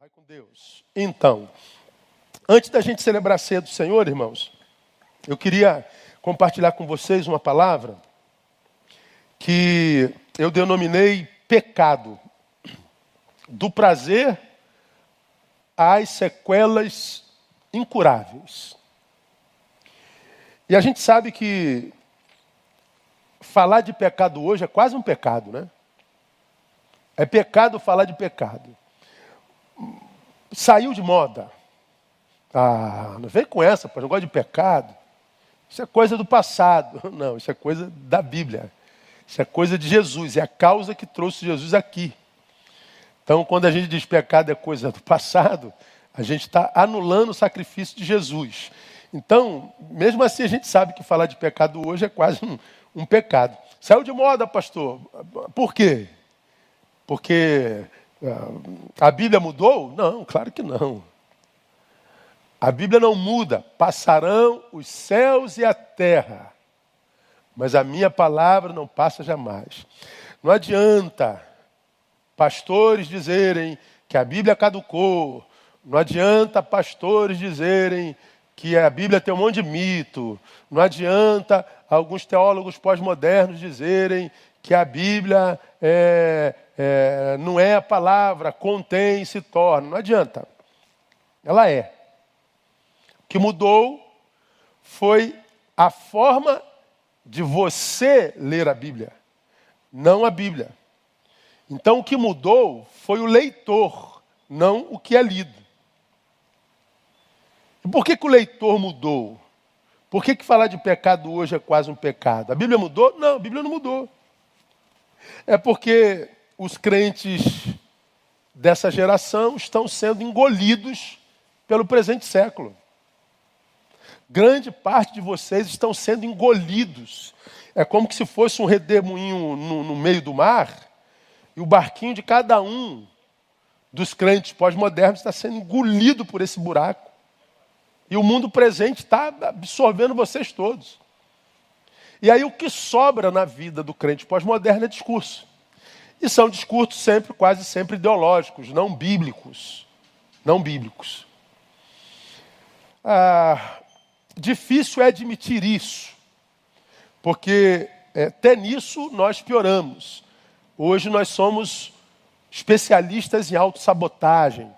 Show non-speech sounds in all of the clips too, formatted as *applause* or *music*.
Vai com Deus. Então, antes da gente celebrar a ceia do Senhor, irmãos, eu queria compartilhar com vocês uma palavra que eu denominei pecado. Do prazer às sequelas incuráveis. E a gente sabe que falar de pecado hoje é quase um pecado, né? É pecado falar de pecado saiu de moda. Ah, não vem com essa, pô, gosta de pecado. Isso é coisa do passado. *laughs* Não, isso é coisa da Bíblia. Isso é coisa de Jesus. É a causa que trouxe Jesus aqui. Então, quando a gente diz pecado é coisa do passado, a gente está anulando o sacrifício de Jesus. Então, mesmo assim, a gente sabe que falar de pecado hoje é quase um, um pecado. Saiu de moda, pastor. Por quê? Porque a Bíblia mudou? Não, claro que não. A Bíblia não muda. Passarão os céus e a terra, mas a minha palavra não passa jamais. Não adianta pastores dizerem que a Bíblia caducou. Não adianta pastores dizerem que a Bíblia tem um monte de mito. Não adianta alguns teólogos pós-modernos dizerem que a Bíblia é, é, não é a palavra, contém, se torna. Não adianta. Ela é. O que mudou foi a forma de você ler a Bíblia, não a Bíblia. Então o que mudou foi o leitor, não o que é lido. E por que, que o leitor mudou? Por que, que falar de pecado hoje é quase um pecado? A Bíblia mudou? Não, a Bíblia não mudou. É porque os crentes dessa geração estão sendo engolidos pelo presente século. Grande parte de vocês estão sendo engolidos. É como se fosse um redemoinho no, no meio do mar e o barquinho de cada um dos crentes pós-modernos está sendo engolido por esse buraco. E o mundo presente está absorvendo vocês todos. E aí o que sobra na vida do crente pós-moderno é discurso. E são discursos sempre, quase sempre ideológicos, não bíblicos. Não bíblicos. Ah, difícil é admitir isso, porque é, até nisso nós pioramos. Hoje nós somos especialistas em autossabotagem,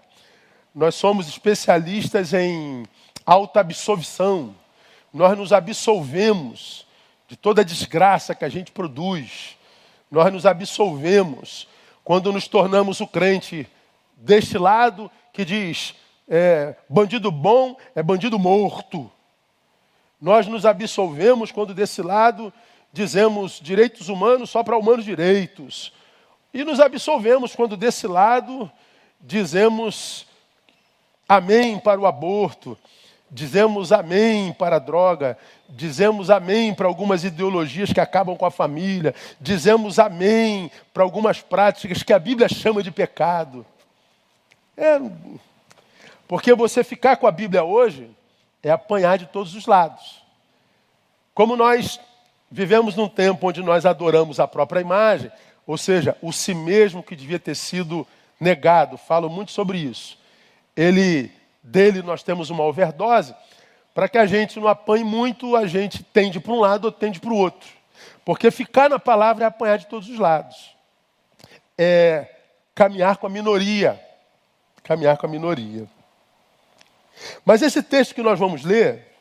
nós somos especialistas em autoabsorção, nós nos absolvemos de toda a desgraça que a gente produz nós nos absolvemos quando nos tornamos o crente deste lado que diz: é, bandido bom é bandido morto. Nós nos absolvemos quando desse lado dizemos direitos humanos só para humanos direitos. E nos absolvemos quando desse lado dizemos amém para o aborto. Dizemos amém para a droga, dizemos amém para algumas ideologias que acabam com a família, dizemos amém para algumas práticas que a Bíblia chama de pecado. É, porque você ficar com a Bíblia hoje é apanhar de todos os lados. Como nós vivemos num tempo onde nós adoramos a própria imagem, ou seja, o si mesmo que devia ter sido negado, falo muito sobre isso. Ele dele nós temos uma overdose, para que a gente não apanhe muito, a gente tende para um lado ou tende para o outro. Porque ficar na palavra é apanhar de todos os lados. É caminhar com a minoria. Caminhar com a minoria. Mas esse texto que nós vamos ler,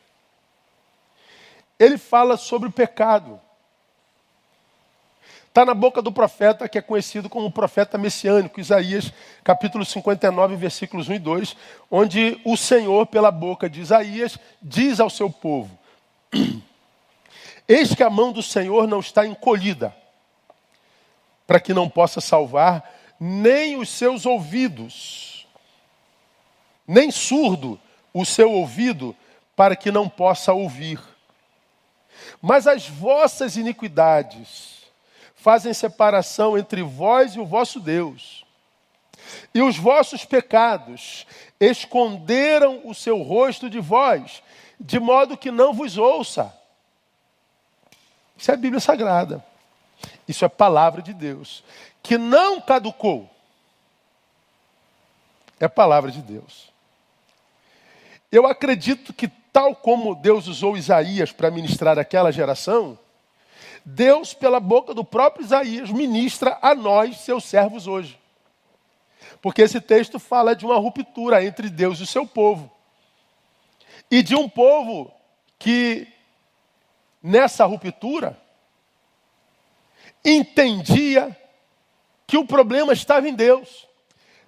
ele fala sobre o pecado. Está na boca do profeta que é conhecido como profeta messiânico, Isaías, capítulo 59, versículos 1 e 2, onde o Senhor, pela boca de Isaías, diz ao seu povo: Eis que a mão do Senhor não está encolhida, para que não possa salvar, nem os seus ouvidos, nem surdo o seu ouvido, para que não possa ouvir. Mas as vossas iniquidades, fazem separação entre vós e o vosso Deus. E os vossos pecados esconderam o seu rosto de vós, de modo que não vos ouça. Isso é a Bíblia Sagrada. Isso é palavra de Deus, que não caducou. é palavra de Deus. Eu acredito que, tal como Deus usou Isaías para ministrar aquela geração, Deus, pela boca do próprio Isaías, ministra a nós, seus servos, hoje. Porque esse texto fala de uma ruptura entre Deus e o seu povo. E de um povo que, nessa ruptura, entendia que o problema estava em Deus.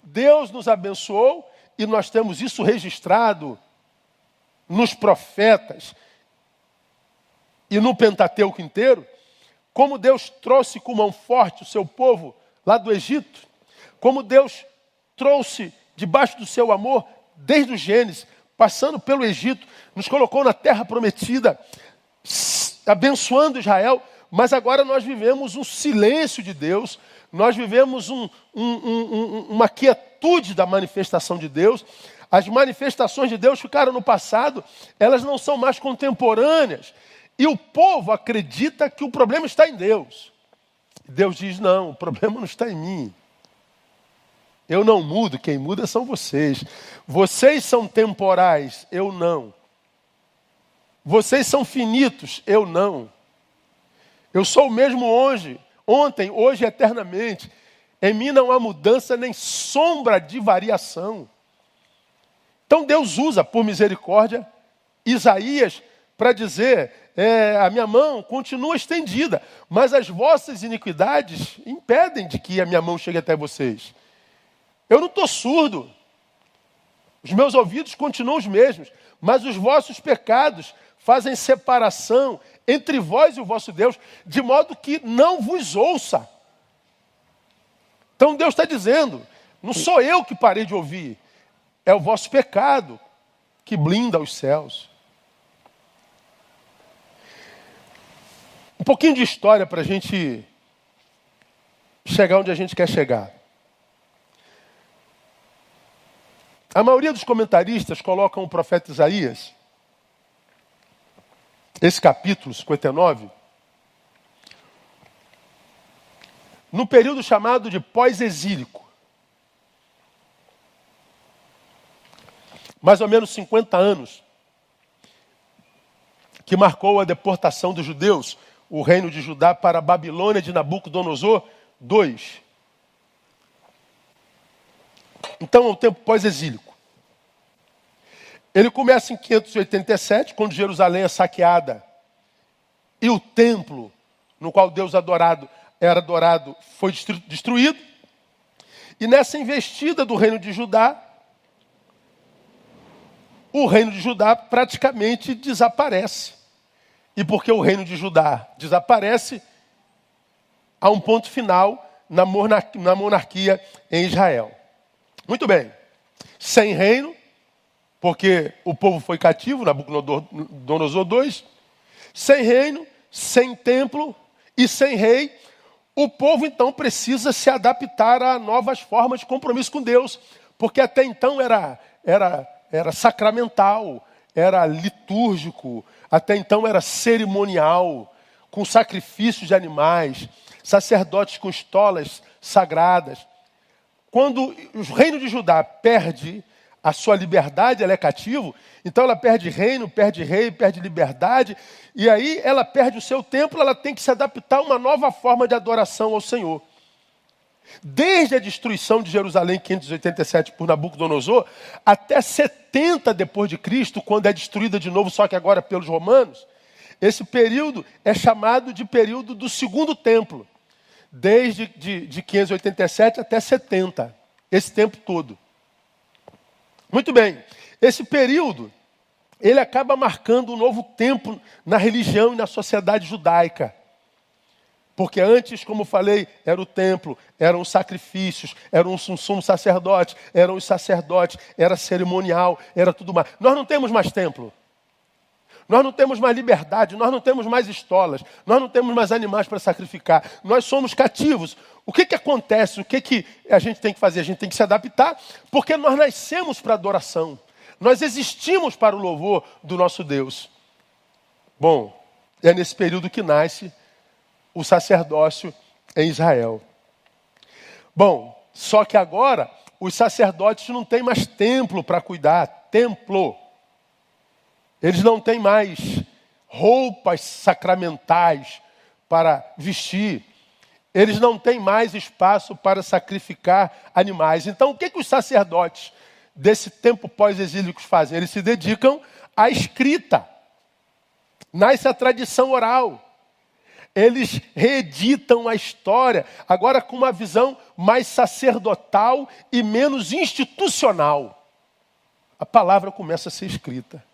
Deus nos abençoou e nós temos isso registrado nos profetas e no Pentateuco inteiro, como Deus trouxe com mão forte o seu povo lá do Egito, como Deus trouxe debaixo do seu amor, desde o Gênesis, passando pelo Egito, nos colocou na terra prometida, abençoando Israel, mas agora nós vivemos um silêncio de Deus, nós vivemos um, um, um, uma quietude da manifestação de Deus. As manifestações de Deus ficaram no passado, elas não são mais contemporâneas. E o povo acredita que o problema está em Deus. Deus diz: não, o problema não está em mim. Eu não mudo, quem muda são vocês. Vocês são temporais, eu não. Vocês são finitos, eu não. Eu sou o mesmo hoje, ontem, hoje eternamente. Em mim não há mudança nem sombra de variação. Então Deus usa, por misericórdia, Isaías para dizer: é, a minha mão continua estendida, mas as vossas iniquidades impedem de que a minha mão chegue até vocês. Eu não estou surdo, os meus ouvidos continuam os mesmos, mas os vossos pecados fazem separação entre vós e o vosso Deus, de modo que não vos ouça. Então Deus está dizendo: não sou eu que parei de ouvir, é o vosso pecado que blinda os céus. Um pouquinho de história para a gente chegar onde a gente quer chegar. A maioria dos comentaristas colocam o profeta Isaías, esse capítulo 59, no período chamado de pós-exílico. Mais ou menos 50 anos, que marcou a deportação dos judeus o reino de Judá para a Babilônia de Nabucodonosor II. Então é o tempo pós-exílico. Ele começa em 587, quando Jerusalém é saqueada e o templo no qual Deus adorado era adorado foi destruído. E nessa investida do reino de Judá, o reino de Judá praticamente desaparece. E porque o reino de Judá desaparece, há um ponto final na monarquia em Israel. Muito bem. Sem reino, porque o povo foi cativo, Nabucodonosor II. Sem reino, sem templo e sem rei, o povo então precisa se adaptar a novas formas de compromisso com Deus, porque até então era, era, era sacramental, era litúrgico, até então era cerimonial, com sacrifícios de animais, sacerdotes com estolas sagradas. Quando o reino de Judá perde a sua liberdade, ela é cativo, então ela perde reino, perde rei, perde liberdade, e aí ela perde o seu templo, ela tem que se adaptar a uma nova forma de adoração ao Senhor. Desde a destruição de Jerusalém em 587 por Nabucodonosor até 70 depois de Cristo, quando é destruída de novo, só que agora pelos romanos, esse período é chamado de período do segundo templo, desde de, de 587 até 70, esse tempo todo. Muito bem, esse período ele acaba marcando um novo tempo na religião e na sociedade judaica. Porque antes, como falei, era o templo, eram os sacrifícios, era um sumo sacerdote, eram os sacerdotes, era cerimonial, era tudo mais. Nós não temos mais templo. Nós não temos mais liberdade, nós não temos mais estolas, nós não temos mais animais para sacrificar. Nós somos cativos. O que, que acontece? O que, que a gente tem que fazer? A gente tem que se adaptar, porque nós nascemos para adoração. Nós existimos para o louvor do nosso Deus. Bom, é nesse período que nasce o sacerdócio em Israel. Bom, só que agora os sacerdotes não têm mais templo para cuidar, templo. Eles não têm mais roupas sacramentais para vestir. Eles não têm mais espaço para sacrificar animais. Então, o que, que os sacerdotes desse tempo pós-exílicos fazem? Eles se dedicam à escrita. Nasce a tradição oral. Eles reeditam a história, agora com uma visão mais sacerdotal e menos institucional. A palavra começa a ser escrita.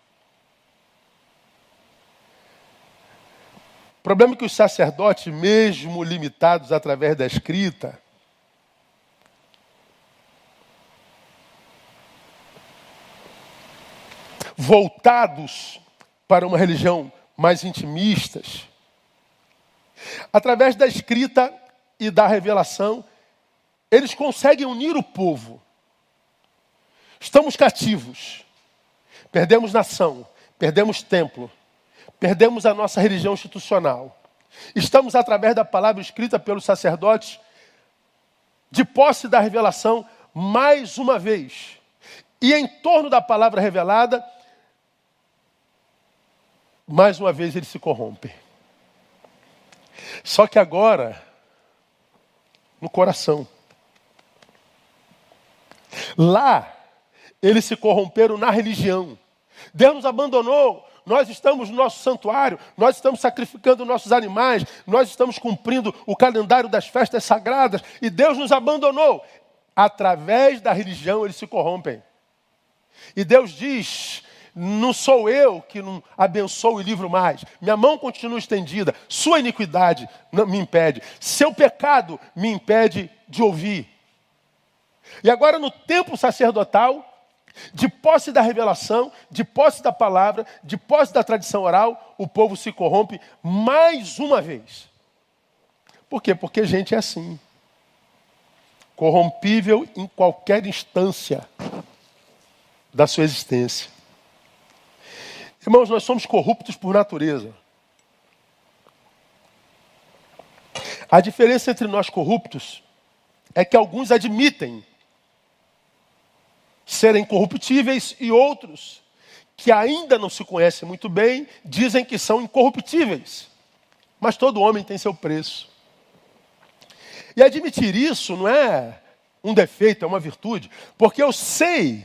O problema é que os sacerdotes, mesmo limitados através da escrita, voltados para uma religião mais intimistas, através da escrita e da revelação, eles conseguem unir o povo. Estamos cativos, perdemos nação, perdemos templo, perdemos a nossa religião institucional. Estamos, através da palavra escrita pelos sacerdotes, de posse da revelação, mais uma vez. E em torno da palavra revelada, mais uma vez ele se corrompe. Só que agora, no coração. Lá, eles se corromperam na religião. Deus nos abandonou nós estamos no nosso santuário, nós estamos sacrificando nossos animais, nós estamos cumprindo o calendário das festas sagradas e Deus nos abandonou. Através da religião eles se corrompem. E Deus diz: não sou eu que não abençoo e livro mais. Minha mão continua estendida. Sua iniquidade me impede. Seu pecado me impede de ouvir. E agora no tempo sacerdotal, de posse da revelação, de posse da palavra, de posse da tradição oral, o povo se corrompe mais uma vez. Por quê? Porque gente é assim. Corrompível em qualquer instância da sua existência. Irmãos, nós somos corruptos por natureza. A diferença entre nós corruptos é que alguns admitem serem corruptíveis e outros que ainda não se conhecem muito bem dizem que são incorruptíveis. Mas todo homem tem seu preço. E admitir isso não é um defeito, é uma virtude, porque eu sei,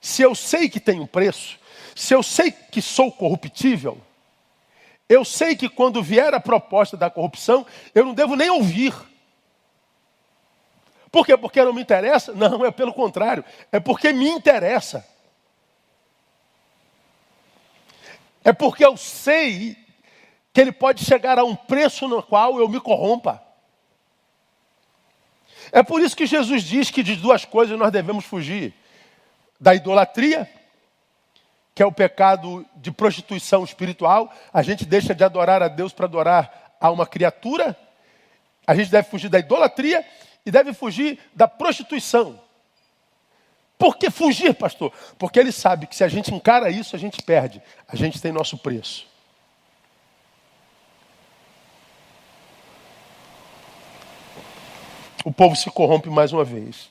se eu sei que tenho preço, se eu sei que sou corruptível, eu sei que quando vier a proposta da corrupção, eu não devo nem ouvir. Por quê? Porque não me interessa? Não, é pelo contrário. É porque me interessa. É porque eu sei que ele pode chegar a um preço no qual eu me corrompa. É por isso que Jesus diz que de duas coisas nós devemos fugir: da idolatria, que é o pecado de prostituição espiritual, a gente deixa de adorar a Deus para adorar a uma criatura. A gente deve fugir da idolatria e deve fugir da prostituição. Por que fugir, pastor? Porque ele sabe que se a gente encara isso, a gente perde. A gente tem nosso preço. O povo se corrompe mais uma vez.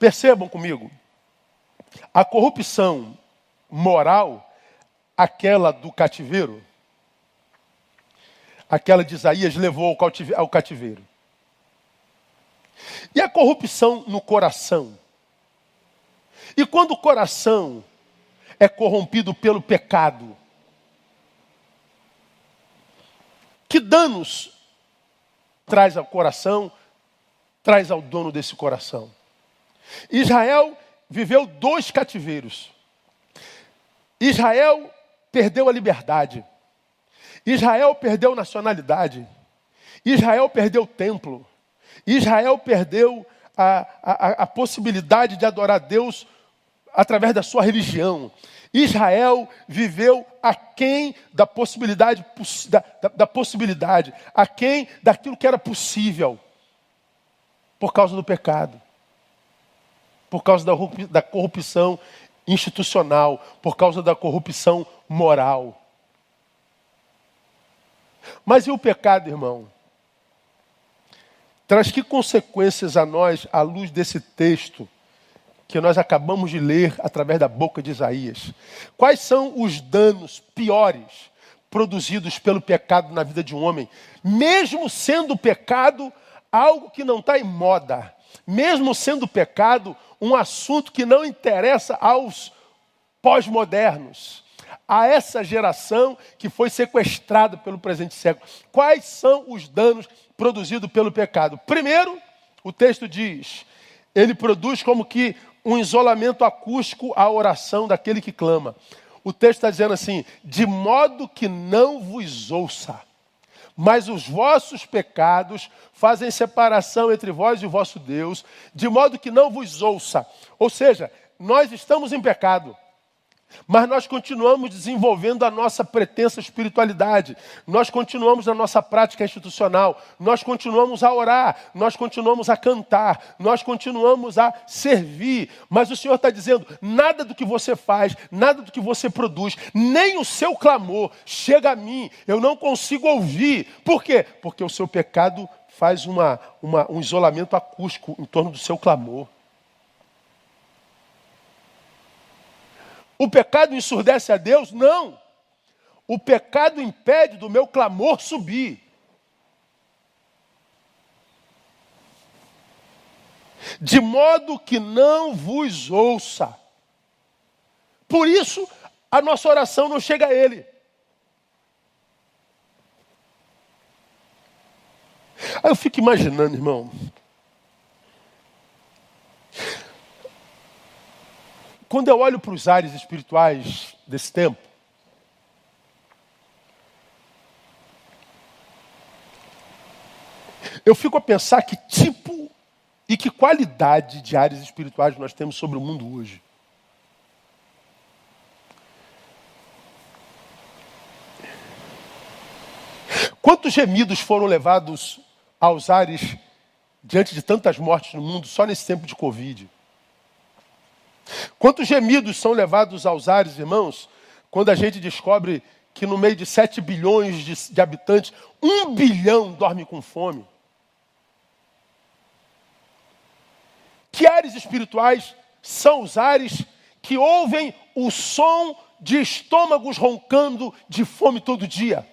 Percebam comigo, a corrupção moral, aquela do cativeiro, aquela de Isaías levou ao cativeiro. E a corrupção no coração? E quando o coração é corrompido pelo pecado, que danos traz ao coração, traz ao dono desse coração? Israel viveu dois cativeiros. Israel perdeu a liberdade. Israel perdeu nacionalidade. Israel perdeu o templo. Israel perdeu a, a, a possibilidade de adorar Deus através da sua religião. Israel viveu aquém da possibilidade, da, da, da possibilidade, aquém daquilo que era possível, por causa do pecado, por causa da, da corrupção institucional, por causa da corrupção moral. Mas e o pecado, irmão? traz que consequências a nós à luz desse texto que nós acabamos de ler através da boca de Isaías? Quais são os danos piores produzidos pelo pecado na vida de um homem, mesmo sendo o pecado algo que não está em moda, mesmo sendo pecado um assunto que não interessa aos pós-modernos, a essa geração que foi sequestrada pelo presente século. Quais são os danos produzidos pelo pecado? Primeiro, o texto diz: ele produz como que um isolamento acústico à oração daquele que clama. O texto está dizendo assim: de modo que não vos ouça, mas os vossos pecados fazem separação entre vós e o vosso Deus, de modo que não vos ouça. Ou seja, nós estamos em pecado. Mas nós continuamos desenvolvendo a nossa pretensa espiritualidade, nós continuamos na nossa prática institucional, nós continuamos a orar, nós continuamos a cantar, nós continuamos a servir. Mas o Senhor está dizendo: nada do que você faz, nada do que você produz, nem o seu clamor chega a mim, eu não consigo ouvir. Por quê? Porque o seu pecado faz uma, uma, um isolamento acústico em torno do seu clamor. O pecado ensurdece a Deus? Não. O pecado impede do meu clamor subir. De modo que não vos ouça. Por isso, a nossa oração não chega a Ele. Aí eu fico imaginando, irmão, Quando eu olho para os ares espirituais desse tempo, eu fico a pensar que tipo e que qualidade de áreas espirituais nós temos sobre o mundo hoje. Quantos gemidos foram levados aos ares diante de tantas mortes no mundo só nesse tempo de Covid? Quantos gemidos são levados aos ares, irmãos, quando a gente descobre que no meio de 7 bilhões de, de habitantes, um bilhão dorme com fome? Que ares espirituais são os ares que ouvem o som de estômagos roncando de fome todo dia?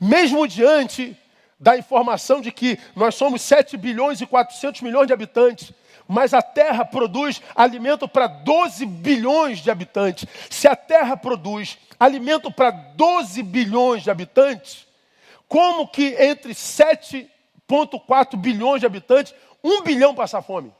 Mesmo diante da informação de que nós somos 7 bilhões e 400 milhões de habitantes, mas a Terra produz alimento para 12 bilhões de habitantes. Se a Terra produz alimento para 12 bilhões de habitantes, como que entre 7,4 bilhões de habitantes, 1 bilhão passa fome?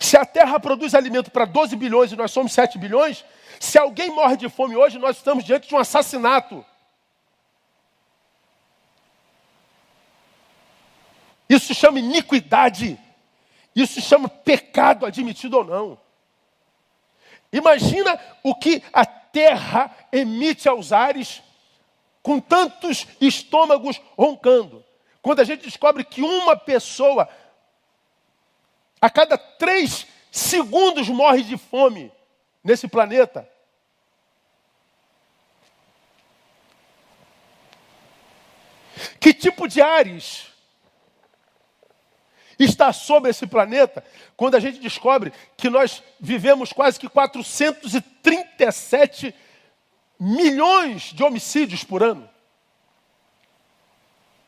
Se a Terra produz alimento para 12 bilhões e nós somos 7 bilhões, se alguém morre de fome hoje, nós estamos diante de um assassinato. Isso chama iniquidade. Isso chama pecado, admitido ou não. Imagina o que a terra emite aos ares com tantos estômagos roncando. Quando a gente descobre que uma pessoa a cada três segundos morre de fome nesse planeta. Que tipo de ares está sobre esse planeta quando a gente descobre que nós vivemos quase que 437 milhões de homicídios por ano?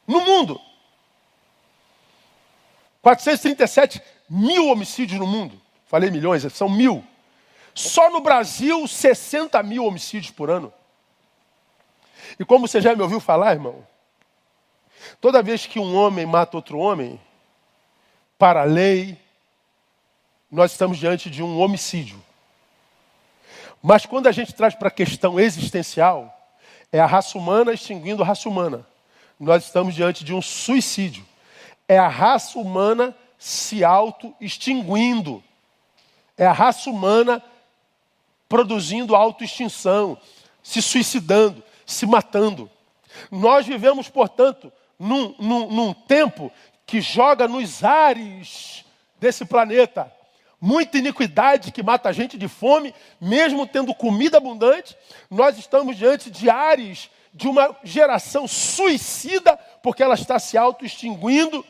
No mundo. 437 mil homicídios no mundo. Falei milhões, são mil. Só no Brasil, 60 mil homicídios por ano. E como você já me ouviu falar, irmão, toda vez que um homem mata outro homem, para a lei, nós estamos diante de um homicídio. Mas quando a gente traz para a questão existencial, é a raça humana extinguindo a raça humana. Nós estamos diante de um suicídio. É a raça humana se auto-extinguindo. É a raça humana produzindo autoextinção, se suicidando, se matando. Nós vivemos, portanto, num, num, num tempo que joga nos ares desse planeta muita iniquidade que mata a gente de fome, mesmo tendo comida abundante. Nós estamos diante de ares de uma geração suicida, porque ela está se auto-extinguindo.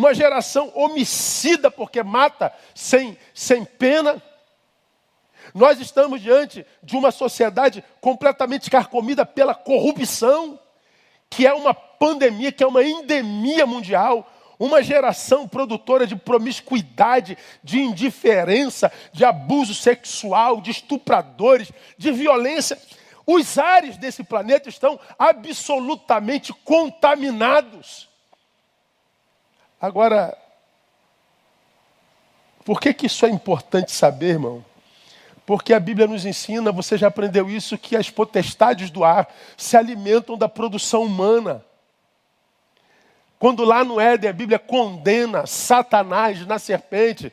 Uma geração homicida, porque mata sem, sem pena. Nós estamos diante de uma sociedade completamente carcomida pela corrupção, que é uma pandemia, que é uma endemia mundial, uma geração produtora de promiscuidade, de indiferença, de abuso sexual, de estupradores, de violência. Os ares desse planeta estão absolutamente contaminados. Agora, por que, que isso é importante saber, irmão? Porque a Bíblia nos ensina, você já aprendeu isso, que as potestades do ar se alimentam da produção humana. Quando lá no Éden a Bíblia condena Satanás na serpente,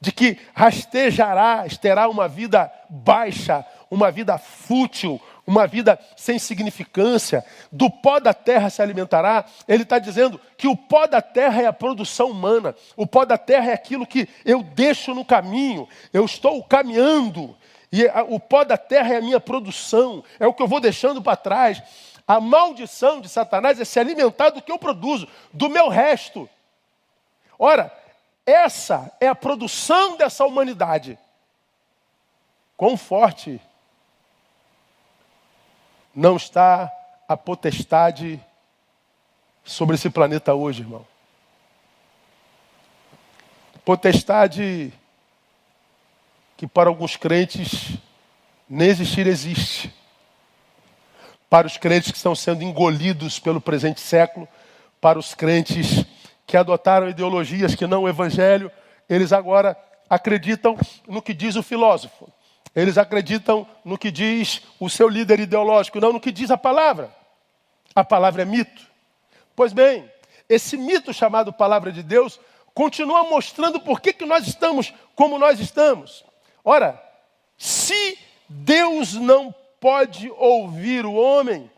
de que rastejarás, terá uma vida baixa, uma vida fútil, uma vida sem significância, do pó da terra se alimentará. Ele está dizendo que o pó da terra é a produção humana, o pó da terra é aquilo que eu deixo no caminho, eu estou caminhando, e o pó da terra é a minha produção, é o que eu vou deixando para trás. A maldição de Satanás é se alimentar do que eu produzo, do meu resto. Ora, essa é a produção dessa humanidade. Quão forte não está a potestade sobre esse planeta hoje, irmão? Potestade que para alguns crentes nem existir existe para os crentes que estão sendo engolidos pelo presente século, para os crentes que adotaram ideologias que não o evangelho, eles agora acreditam no que diz o filósofo. Eles acreditam no que diz o seu líder ideológico, não no que diz a palavra. A palavra é mito. Pois bem, esse mito chamado palavra de Deus continua mostrando por que, que nós estamos como nós estamos. Ora, se Deus não pode ouvir o homem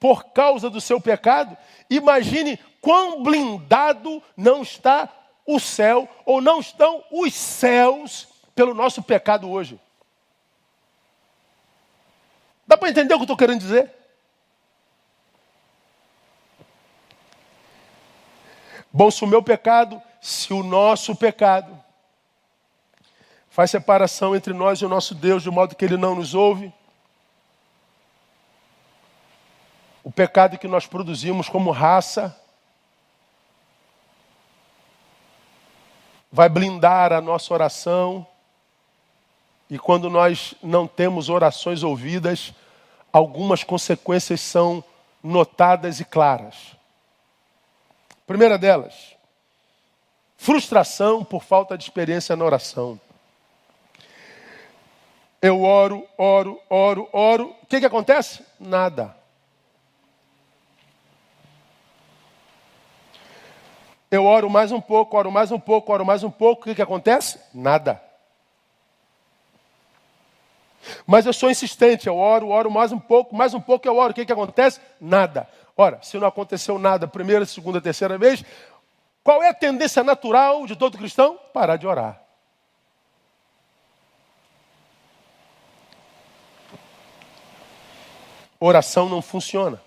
por causa do seu pecado, imagine quão blindado não está o céu, ou não estão os céus pelo nosso pecado hoje. Para entender o que eu estou querendo dizer? Bom, se o meu pecado, se o nosso pecado faz separação entre nós e o nosso Deus, de modo que Ele não nos ouve, o pecado que nós produzimos como raça vai blindar a nossa oração. E quando nós não temos orações ouvidas, algumas consequências são notadas e claras. Primeira delas, frustração por falta de experiência na oração. Eu oro, oro, oro, oro. O que, que acontece? Nada. Eu oro mais um pouco, oro mais um pouco, oro mais um pouco. O que, que acontece? Nada. Mas eu sou insistente, eu oro, oro mais um pouco, mais um pouco eu oro. O que, que acontece? Nada. Ora, se não aconteceu nada primeira, segunda, terceira vez, qual é a tendência natural de todo cristão? Parar de orar. Oração não funciona.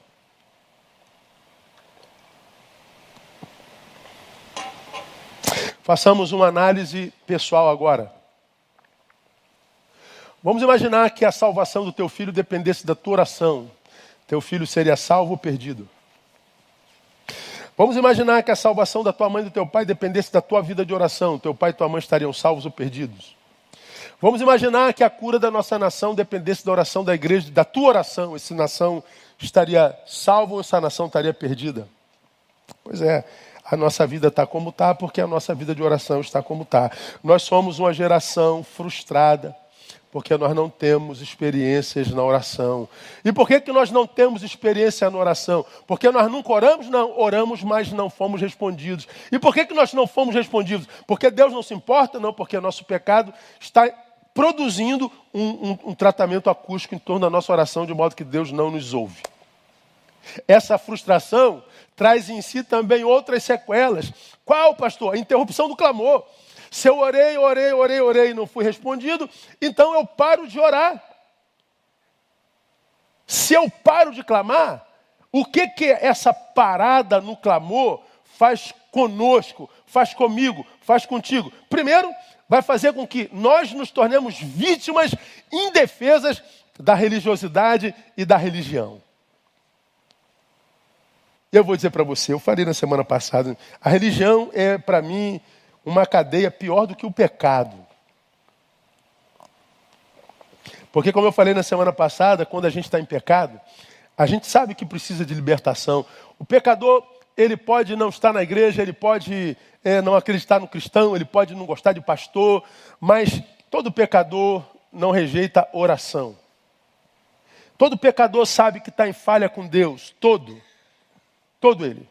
Façamos uma análise pessoal agora. Vamos imaginar que a salvação do teu filho dependesse da tua oração. Teu filho seria salvo ou perdido. Vamos imaginar que a salvação da tua mãe e do teu pai dependesse da tua vida de oração. Teu pai e tua mãe estariam salvos ou perdidos. Vamos imaginar que a cura da nossa nação dependesse da oração da igreja, da tua oração. Essa nação estaria salva ou essa nação estaria perdida? Pois é, a nossa vida está como está, porque a nossa vida de oração está como está. Nós somos uma geração frustrada, porque nós não temos experiências na oração. E por que, que nós não temos experiência na oração? Porque nós nunca oramos? Não, oramos, mas não fomos respondidos. E por que, que nós não fomos respondidos? Porque Deus não se importa? Não, porque nosso pecado está produzindo um, um, um tratamento acústico em torno da nossa oração, de modo que Deus não nos ouve. Essa frustração traz em si também outras sequelas. Qual, pastor? A interrupção do clamor. Se eu orei, orei, orei, orei e não fui respondido, então eu paro de orar. Se eu paro de clamar, o que que essa parada no clamor faz conosco, faz comigo, faz contigo? Primeiro, vai fazer com que nós nos tornemos vítimas indefesas da religiosidade e da religião. Eu vou dizer para você, eu falei na semana passada, a religião é para mim uma cadeia pior do que o pecado. Porque, como eu falei na semana passada, quando a gente está em pecado, a gente sabe que precisa de libertação. O pecador, ele pode não estar na igreja, ele pode é, não acreditar no cristão, ele pode não gostar de pastor, mas todo pecador não rejeita oração. Todo pecador sabe que está em falha com Deus, todo. Todo ele.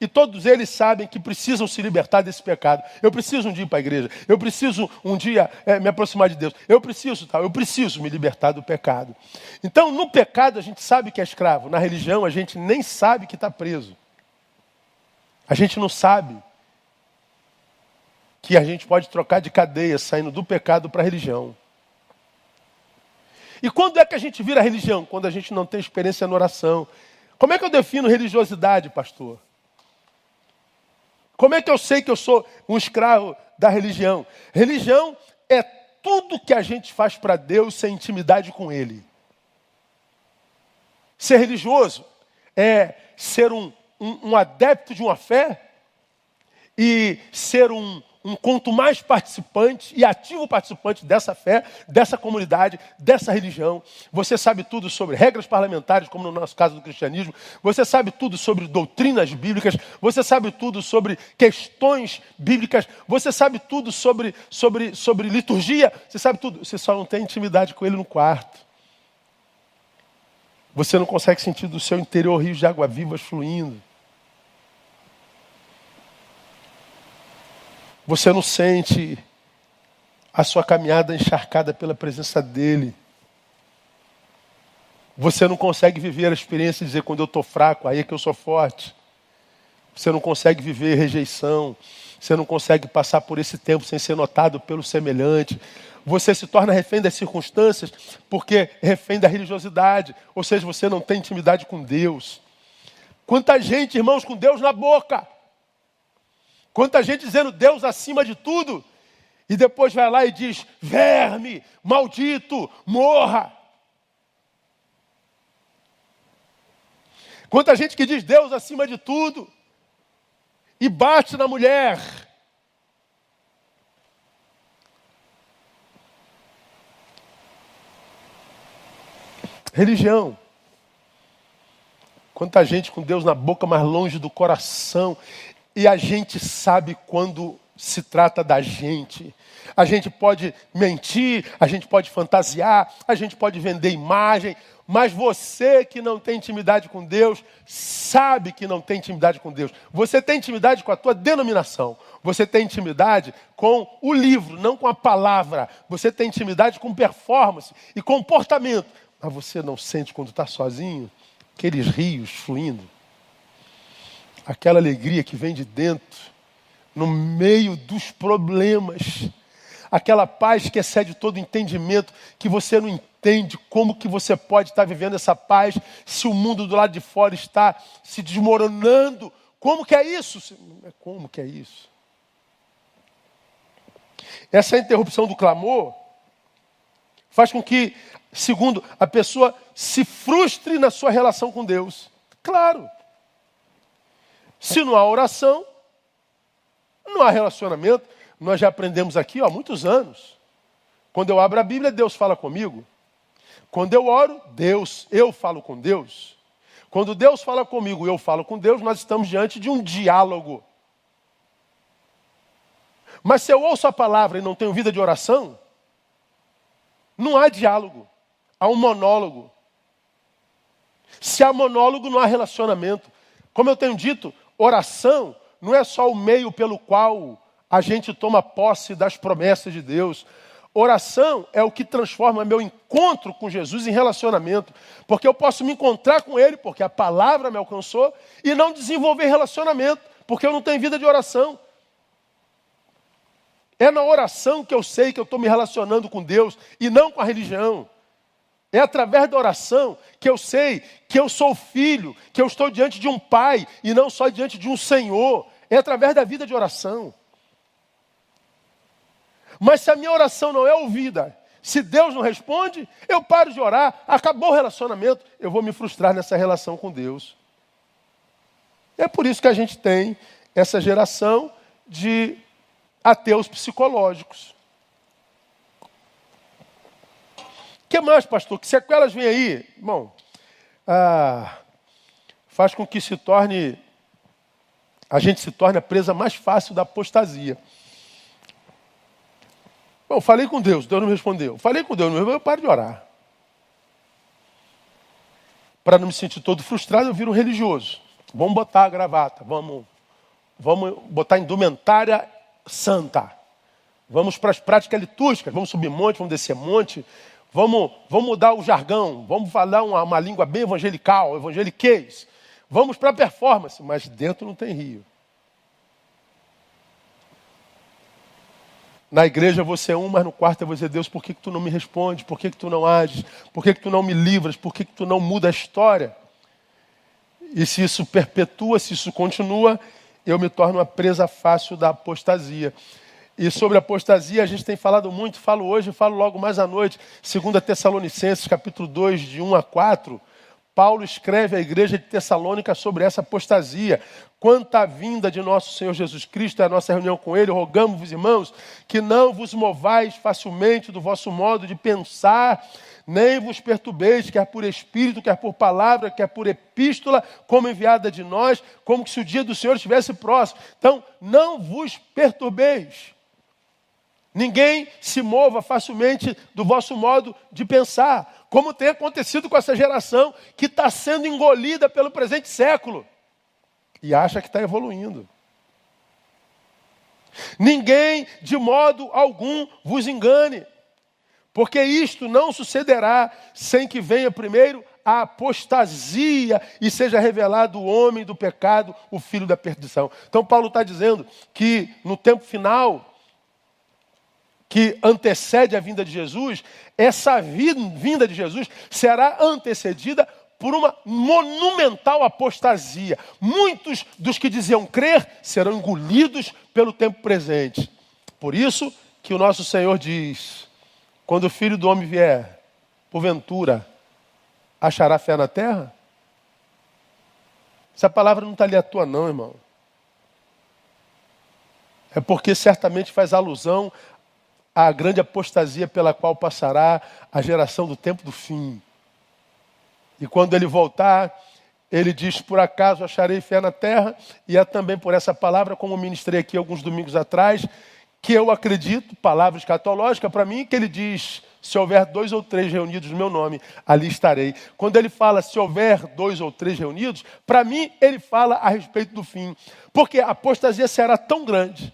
E todos eles sabem que precisam se libertar desse pecado. Eu preciso um dia ir para a igreja. Eu preciso um dia é, me aproximar de Deus. Eu preciso tal. Eu preciso me libertar do pecado. Então, no pecado a gente sabe que é escravo. Na religião a gente nem sabe que está preso. A gente não sabe que a gente pode trocar de cadeia saindo do pecado para a religião. E quando é que a gente vira religião? Quando a gente não tem experiência na oração, como é que eu defino religiosidade, pastor? Como é que eu sei que eu sou um escravo da religião? Religião é tudo que a gente faz para Deus sem intimidade com Ele. Ser religioso é ser um, um, um adepto de uma fé e ser um, um quanto mais participante e ativo participante dessa fé, dessa comunidade, dessa religião. Você sabe tudo sobre regras parlamentares, como no nosso caso do cristianismo. Você sabe tudo sobre doutrinas bíblicas. Você sabe tudo sobre questões bíblicas. Você sabe tudo sobre, sobre, sobre liturgia. Você sabe tudo. Você só não tem intimidade com ele no quarto. Você não consegue sentir do seu interior rios de água viva fluindo. Você não sente a sua caminhada encharcada pela presença dEle. Você não consegue viver a experiência de dizer quando eu estou fraco, aí é que eu sou forte. Você não consegue viver rejeição. Você não consegue passar por esse tempo sem ser notado pelo semelhante. Você se torna refém das circunstâncias porque refém da religiosidade. Ou seja, você não tem intimidade com Deus. Quanta gente, irmãos, com Deus na boca. Quanta gente dizendo Deus acima de tudo, e depois vai lá e diz: verme, maldito, morra. Quanta gente que diz Deus acima de tudo, e bate na mulher. Religião. Quanta gente com Deus na boca, mas longe do coração. E a gente sabe quando se trata da gente. A gente pode mentir, a gente pode fantasiar, a gente pode vender imagem, mas você que não tem intimidade com Deus, sabe que não tem intimidade com Deus. Você tem intimidade com a tua denominação. Você tem intimidade com o livro, não com a palavra. Você tem intimidade com performance e comportamento. Mas você não sente quando está sozinho aqueles rios fluindo aquela alegria que vem de dentro, no meio dos problemas, aquela paz que excede todo entendimento, que você não entende como que você pode estar vivendo essa paz se o mundo do lado de fora está se desmoronando. Como que é isso? Como que é isso? Essa interrupção do clamor faz com que, segundo, a pessoa se frustre na sua relação com Deus. Claro. Se não há oração, não há relacionamento. Nós já aprendemos aqui há muitos anos. Quando eu abro a Bíblia, Deus fala comigo. Quando eu oro, Deus, eu falo com Deus. Quando Deus fala comigo eu falo com Deus, nós estamos diante de um diálogo. Mas se eu ouço a palavra e não tenho vida de oração, não há diálogo, há um monólogo. Se há monólogo, não há relacionamento. Como eu tenho dito, Oração não é só o meio pelo qual a gente toma posse das promessas de Deus. Oração é o que transforma meu encontro com Jesus em relacionamento. Porque eu posso me encontrar com Ele, porque a palavra me alcançou, e não desenvolver relacionamento, porque eu não tenho vida de oração. É na oração que eu sei que eu estou me relacionando com Deus e não com a religião. É através da oração que eu sei que eu sou filho, que eu estou diante de um pai e não só diante de um Senhor. É através da vida de oração. Mas se a minha oração não é ouvida, se Deus não responde, eu paro de orar, acabou o relacionamento, eu vou me frustrar nessa relação com Deus. É por isso que a gente tem essa geração de ateus psicológicos. O que mais, pastor? Que sequelas vêm aí? Bom, ah, faz com que se torne, a gente se torne a presa mais fácil da apostasia. Bom, falei com Deus, Deus não me respondeu. Falei com Deus, eu paro de orar. Para não me sentir todo frustrado, eu viro um religioso. Vamos botar a gravata, vamos, vamos botar indumentária santa. Vamos para as práticas litúrgicas, vamos subir monte, vamos descer monte, vamos, vamos mudar o jargão, vamos falar uma, uma língua bem evangelical, evangeliquez. Vamos para a performance, mas dentro não tem rio. Na igreja você é um, mas no quarto é você Deus, por que, que tu não me responde? Por que, que tu não ages? Por que, que tu não me livras? Por que, que tu não muda a história? E se isso perpetua, se isso continua, eu me torno uma presa fácil da apostasia. E sobre apostasia a gente tem falado muito, falo hoje, falo logo mais à noite. 2 Tessalonicenses, capítulo 2, de 1 a 4, Paulo escreve à igreja de Tessalônica sobre essa apostasia. Quanto à vinda de nosso Senhor Jesus Cristo, a nossa reunião com Ele, rogamos-vos, irmãos, que não vos movais facilmente do vosso modo de pensar, nem vos perturbeis, quer por espírito, quer por palavra, quer por epístola, como enviada de nós, como se o dia do Senhor estivesse próximo. Então, não vos perturbeis. Ninguém se mova facilmente do vosso modo de pensar, como tem acontecido com essa geração que está sendo engolida pelo presente século e acha que está evoluindo. Ninguém, de modo algum, vos engane. Porque isto não sucederá sem que venha primeiro a apostasia e seja revelado o homem do pecado, o filho da perdição. Então, Paulo está dizendo que no tempo final, que antecede a vinda de Jesus, essa vinda de Jesus será antecedida por uma monumental apostasia. Muitos dos que diziam crer serão engolidos pelo tempo presente. Por isso que o nosso Senhor diz: quando o filho do homem vier, porventura, achará fé na terra? Essa palavra não está ali à toa, não, irmão. É porque certamente faz alusão à grande apostasia pela qual passará a geração do tempo do fim. E quando ele voltar, ele diz: Por acaso acharei fé na terra? E é também por essa palavra, como ministrei aqui alguns domingos atrás, que eu acredito, palavra escatológica para mim, que ele diz: se houver dois ou três reunidos no meu nome, ali estarei. Quando ele fala se houver dois ou três reunidos, para mim ele fala a respeito do fim. Porque a apostasia será tão grande,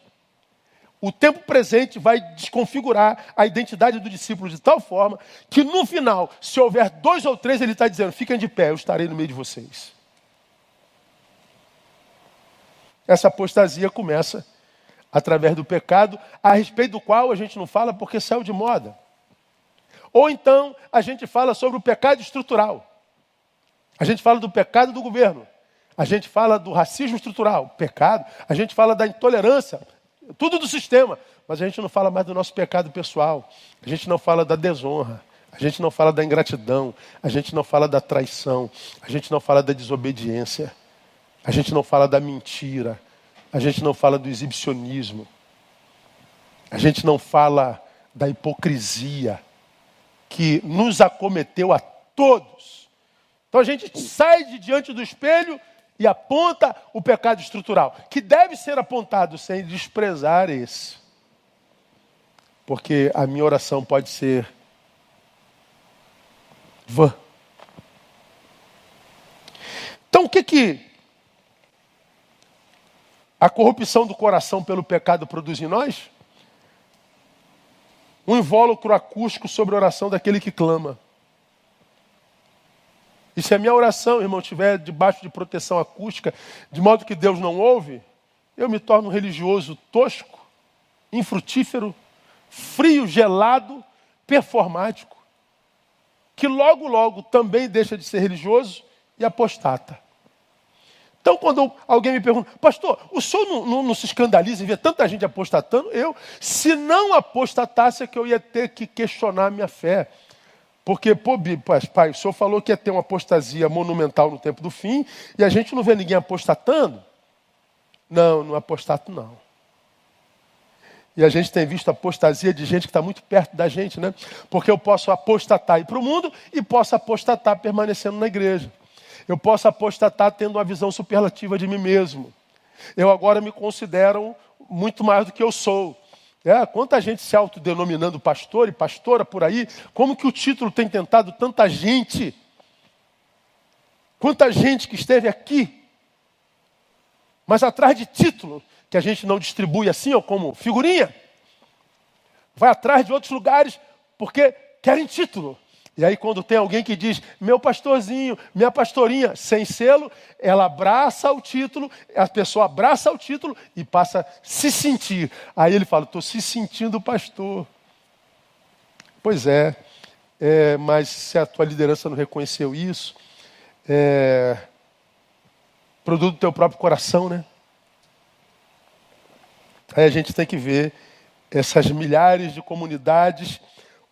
o tempo presente vai desconfigurar a identidade do discípulo de tal forma que no final, se houver dois ou três, ele está dizendo: fiquem de pé, eu estarei no meio de vocês. Essa apostasia começa através do pecado, a respeito do qual a gente não fala porque saiu de moda. Ou então a gente fala sobre o pecado estrutural. A gente fala do pecado do governo. A gente fala do racismo estrutural, pecado. A gente fala da intolerância, tudo do sistema. Mas a gente não fala mais do nosso pecado pessoal. A gente não fala da desonra. A gente não fala da ingratidão. A gente não fala da traição. A gente não fala da desobediência. A gente não fala da mentira. A gente não fala do exibicionismo. A gente não fala da hipocrisia que nos acometeu a todos. Então a gente sai de diante do espelho e aponta o pecado estrutural, que deve ser apontado sem desprezar esse. Porque a minha oração pode ser vã. Então o que que a corrupção do coração pelo pecado produz em nós? Um invólucro acústico sobre a oração daquele que clama. E se a minha oração, irmão, estiver debaixo de proteção acústica, de modo que Deus não ouve, eu me torno um religioso tosco, infrutífero, frio, gelado, performático, que logo, logo também deixa de ser religioso e apostata. Então, quando alguém me pergunta, pastor, o senhor não, não, não, se escandaliza em ver tanta gente apostatando? Eu, se não apostatasse, é que eu ia ter que questionar a minha fé. Porque, pô, pai, o senhor falou que ia ter uma apostasia monumental no tempo do fim, e a gente não vê ninguém apostatando? Não, não apostato não. E a gente tem visto apostasia de gente que está muito perto da gente, né? Porque eu posso apostatar e ir para o mundo e posso apostatar permanecendo na igreja. Eu posso apostatar tendo uma visão superlativa de mim mesmo. Eu agora me considero muito mais do que eu sou. É, quanta gente se autodenominando pastor e pastora por aí, como que o título tem tentado tanta gente? Quanta gente que esteve aqui, mas atrás de título, que a gente não distribui assim, ou como figurinha, vai atrás de outros lugares porque querem título. E aí, quando tem alguém que diz, meu pastorzinho, minha pastorinha, sem selo, ela abraça o título, a pessoa abraça o título e passa a se sentir. Aí ele fala, estou se sentindo pastor. Pois é, é, mas se a tua liderança não reconheceu isso, é produto do teu próprio coração, né? Aí a gente tem que ver essas milhares de comunidades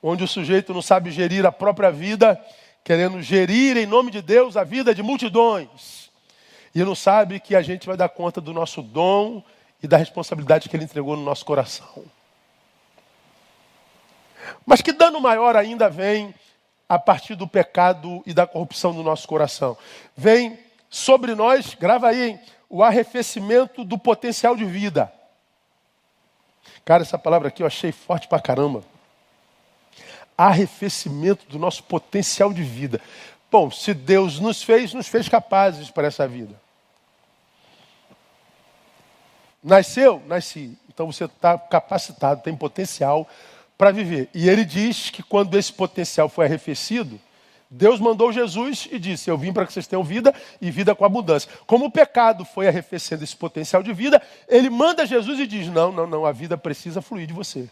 onde o sujeito não sabe gerir a própria vida, querendo gerir em nome de Deus a vida de multidões. E não sabe que a gente vai dar conta do nosso dom e da responsabilidade que ele entregou no nosso coração. Mas que dano maior ainda vem a partir do pecado e da corrupção do nosso coração? Vem sobre nós, grava aí, hein, o arrefecimento do potencial de vida. Cara, essa palavra aqui eu achei forte pra caramba arrefecimento do nosso potencial de vida. Bom, se Deus nos fez, nos fez capazes para essa vida. Nasceu? Nasci. Então você está capacitado, tem potencial para viver. E ele diz que quando esse potencial foi arrefecido, Deus mandou Jesus e disse: Eu vim para que vocês tenham vida e vida com abundância. Como o pecado foi arrefecendo esse potencial de vida, ele manda Jesus e diz: Não, não, não, a vida precisa fluir de você.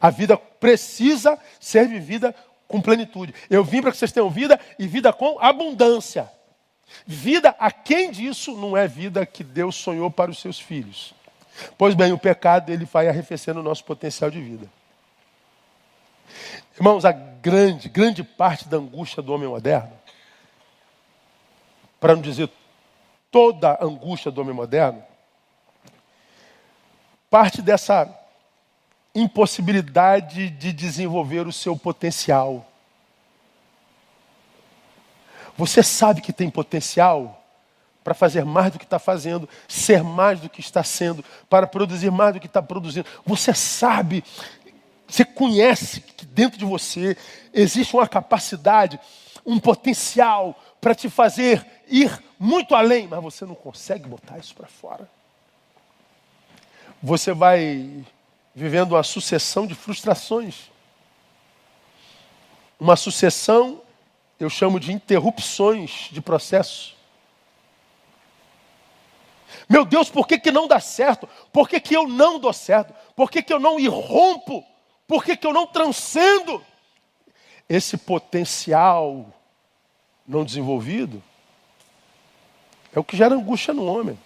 A vida precisa ser vivida com plenitude. Eu vim para que vocês tenham vida e vida com abundância. Vida a quem disso não é vida que Deus sonhou para os seus filhos. Pois bem, o pecado ele vai arrefecendo o nosso potencial de vida. Irmãos, a grande, grande parte da angústia do homem moderno, para não dizer toda a angústia do homem moderno, parte dessa impossibilidade de desenvolver o seu potencial. Você sabe que tem potencial para fazer mais do que está fazendo, ser mais do que está sendo, para produzir mais do que está produzindo. Você sabe, você conhece que dentro de você existe uma capacidade, um potencial para te fazer ir muito além, mas você não consegue botar isso para fora. Você vai vivendo uma sucessão de frustrações. Uma sucessão, eu chamo de interrupções de processo. Meu Deus, por que, que não dá certo? Por que, que eu não dou certo? Por que, que eu não irrompo? Por que, que eu não transcendo? Esse potencial não desenvolvido é o que gera angústia no homem.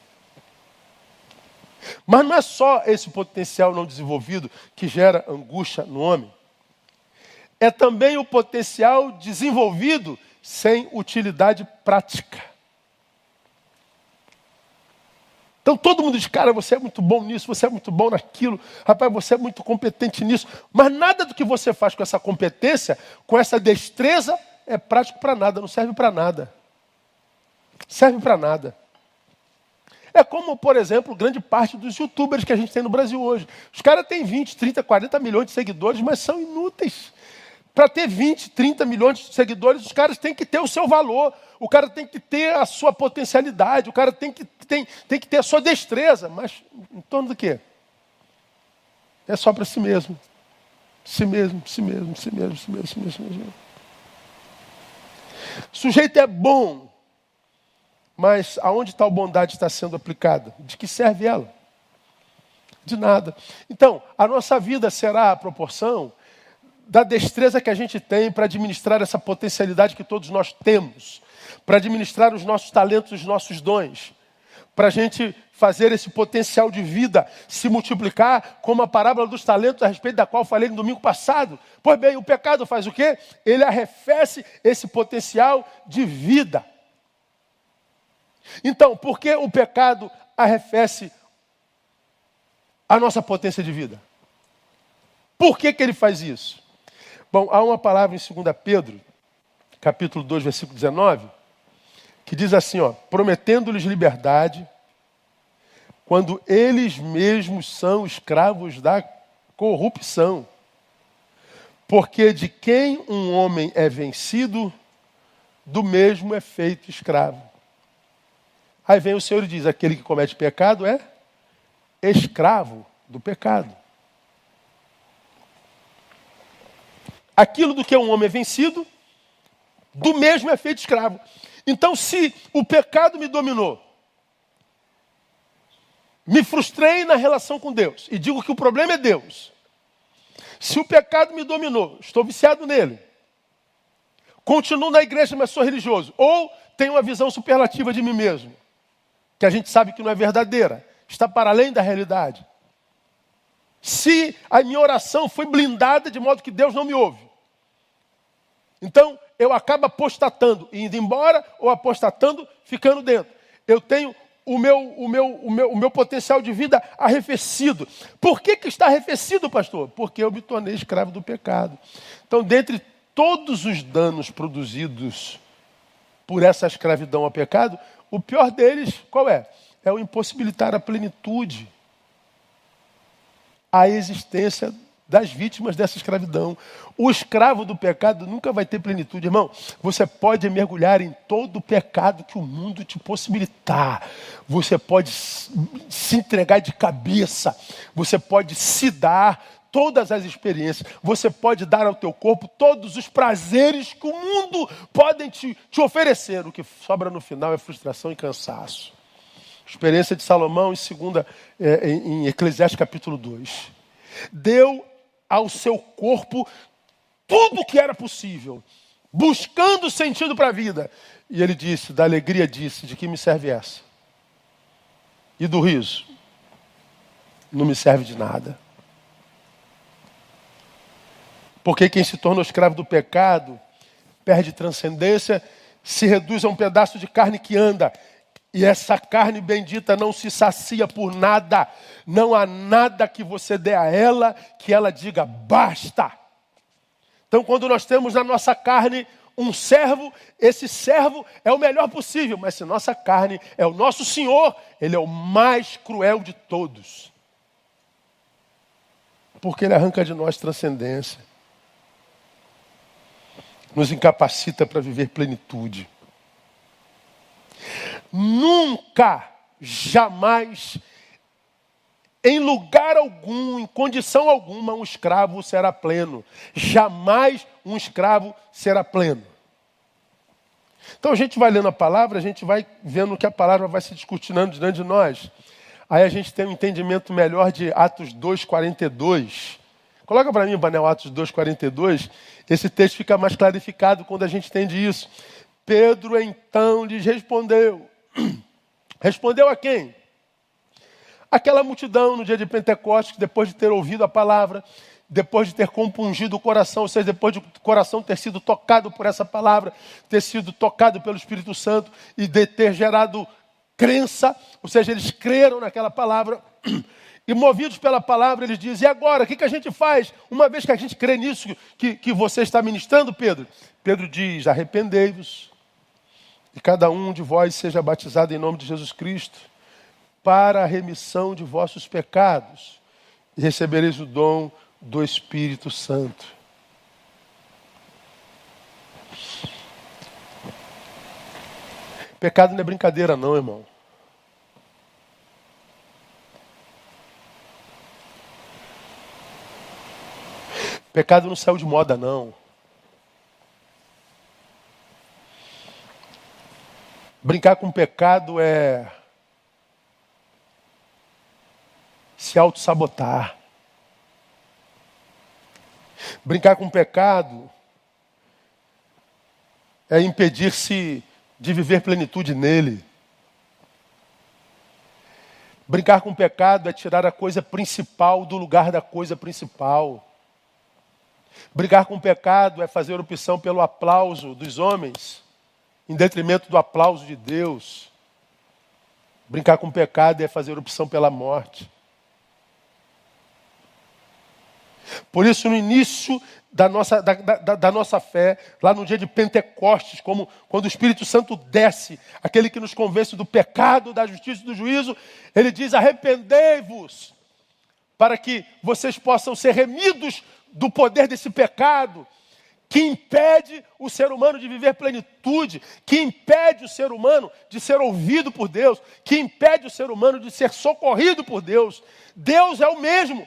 Mas não é só esse potencial não desenvolvido que gera angústia no homem. É também o potencial desenvolvido sem utilidade prática. Então todo mundo diz, cara, você é muito bom nisso, você é muito bom naquilo, rapaz, você é muito competente nisso. Mas nada do que você faz com essa competência, com essa destreza, é prático para nada, não serve para nada. Serve para nada. É como, por exemplo, grande parte dos youtubers que a gente tem no Brasil hoje. Os caras têm 20, 30, 40 milhões de seguidores, mas são inúteis. Para ter 20, 30 milhões de seguidores, os caras têm que ter o seu valor, o cara tem que ter a sua potencialidade, o cara tem que, tem, tem que ter a sua destreza. Mas em torno do quê? É só para si mesmo. Si mesmo, si mesmo, si mesmo, si mesmo, si mesmo, si mesmo. O sujeito é bom, mas aonde tal bondade está sendo aplicada? De que serve ela? de nada. Então, a nossa vida será a proporção da destreza que a gente tem para administrar essa potencialidade que todos nós temos, para administrar os nossos talentos, os nossos dons, para a gente fazer esse potencial de vida se multiplicar, como a parábola dos talentos, a respeito da qual falei no domingo passado. Pois bem, o pecado faz o quê? Ele arrefece esse potencial de vida. Então, por que o pecado arrefece a nossa potência de vida? Por que, que ele faz isso? Bom, há uma palavra em 2 Pedro, capítulo 2, versículo 19, que diz assim, ó, prometendo-lhes liberdade, quando eles mesmos são escravos da corrupção. Porque de quem um homem é vencido, do mesmo é feito escravo. Aí vem o Senhor e diz: aquele que comete pecado é escravo do pecado. Aquilo do que um homem é vencido, do mesmo é feito escravo. Então, se o pecado me dominou, me frustrei na relação com Deus e digo que o problema é Deus. Se o pecado me dominou, estou viciado nele, continuo na igreja, mas sou religioso, ou tenho uma visão superlativa de mim mesmo, que a gente sabe que não é verdadeira, está para além da realidade. Se a minha oração foi blindada de modo que Deus não me ouve, então eu acabo apostatando, indo embora, ou apostatando, ficando dentro. Eu tenho o meu, o meu, o meu, o meu potencial de vida arrefecido. Por que, que está arrefecido, pastor? Porque eu me tornei escravo do pecado. Então, dentre todos os danos produzidos por essa escravidão ao pecado, o pior deles, qual é? É o impossibilitar a plenitude, a existência das vítimas dessa escravidão. O escravo do pecado nunca vai ter plenitude, irmão. Você pode mergulhar em todo o pecado que o mundo te possibilitar. Você pode se entregar de cabeça. Você pode se dar todas as experiências. Você pode dar ao teu corpo todos os prazeres que o mundo pode te, te oferecer. O que sobra no final é frustração e cansaço. Experiência de Salomão em, segunda, é, em Eclesiastes capítulo 2. Deu ao seu corpo tudo o que era possível, buscando sentido para a vida. E ele disse, da alegria disse, de que me serve essa? E do riso? Não me serve de nada. Porque quem se torna escravo do pecado perde transcendência, se reduz a um pedaço de carne que anda. E essa carne bendita não se sacia por nada. Não há nada que você dê a ela que ela diga basta. Então, quando nós temos na nossa carne um servo, esse servo é o melhor possível, mas se nossa carne é o nosso Senhor, ele é o mais cruel de todos. Porque ele arranca de nós transcendência, nos incapacita para viver plenitude. Nunca, jamais, em lugar algum, em condição alguma, um escravo será pleno. Jamais um escravo será pleno. Então a gente vai lendo a palavra, a gente vai vendo que a palavra vai se discutindo diante de nós. Aí a gente tem um entendimento melhor de Atos 2,42. Coloca para mim, Panel, Atos 2,42. Esse texto fica mais clarificado quando a gente entende isso. Pedro então lhes respondeu: *clears throat* Respondeu a quem? Aquela multidão no dia de Pentecostes, depois de ter ouvido a palavra, depois de ter compungido o coração, ou seja, depois de o coração ter sido tocado por essa palavra, ter sido tocado pelo Espírito Santo e de ter gerado crença, ou seja, eles creram naquela palavra. *clears throat* E movidos pela palavra, eles dizem: e agora? O que, que a gente faz? Uma vez que a gente crê nisso que, que você está ministrando, Pedro? Pedro diz: arrependei-vos, e cada um de vós seja batizado em nome de Jesus Cristo para a remissão de vossos pecados e recebereis o dom do Espírito Santo. Pecado não é brincadeira, não, irmão. Pecado não saiu de moda, não. Brincar com pecado é se auto-sabotar. Brincar com pecado é impedir-se de viver plenitude nele. Brincar com pecado é tirar a coisa principal do lugar da coisa principal. Brigar com o pecado é fazer opção pelo aplauso dos homens, em detrimento do aplauso de Deus. Brincar com o pecado é fazer opção pela morte. Por isso, no início da nossa, da, da, da, nossa fé, lá no dia de Pentecostes, como quando o Espírito Santo desce, aquele que nos convence do pecado, da justiça e do juízo, ele diz: arrependei-vos, para que vocês possam ser remidos do poder desse pecado, que impede o ser humano de viver plenitude, que impede o ser humano de ser ouvido por Deus, que impede o ser humano de ser socorrido por Deus. Deus é o mesmo.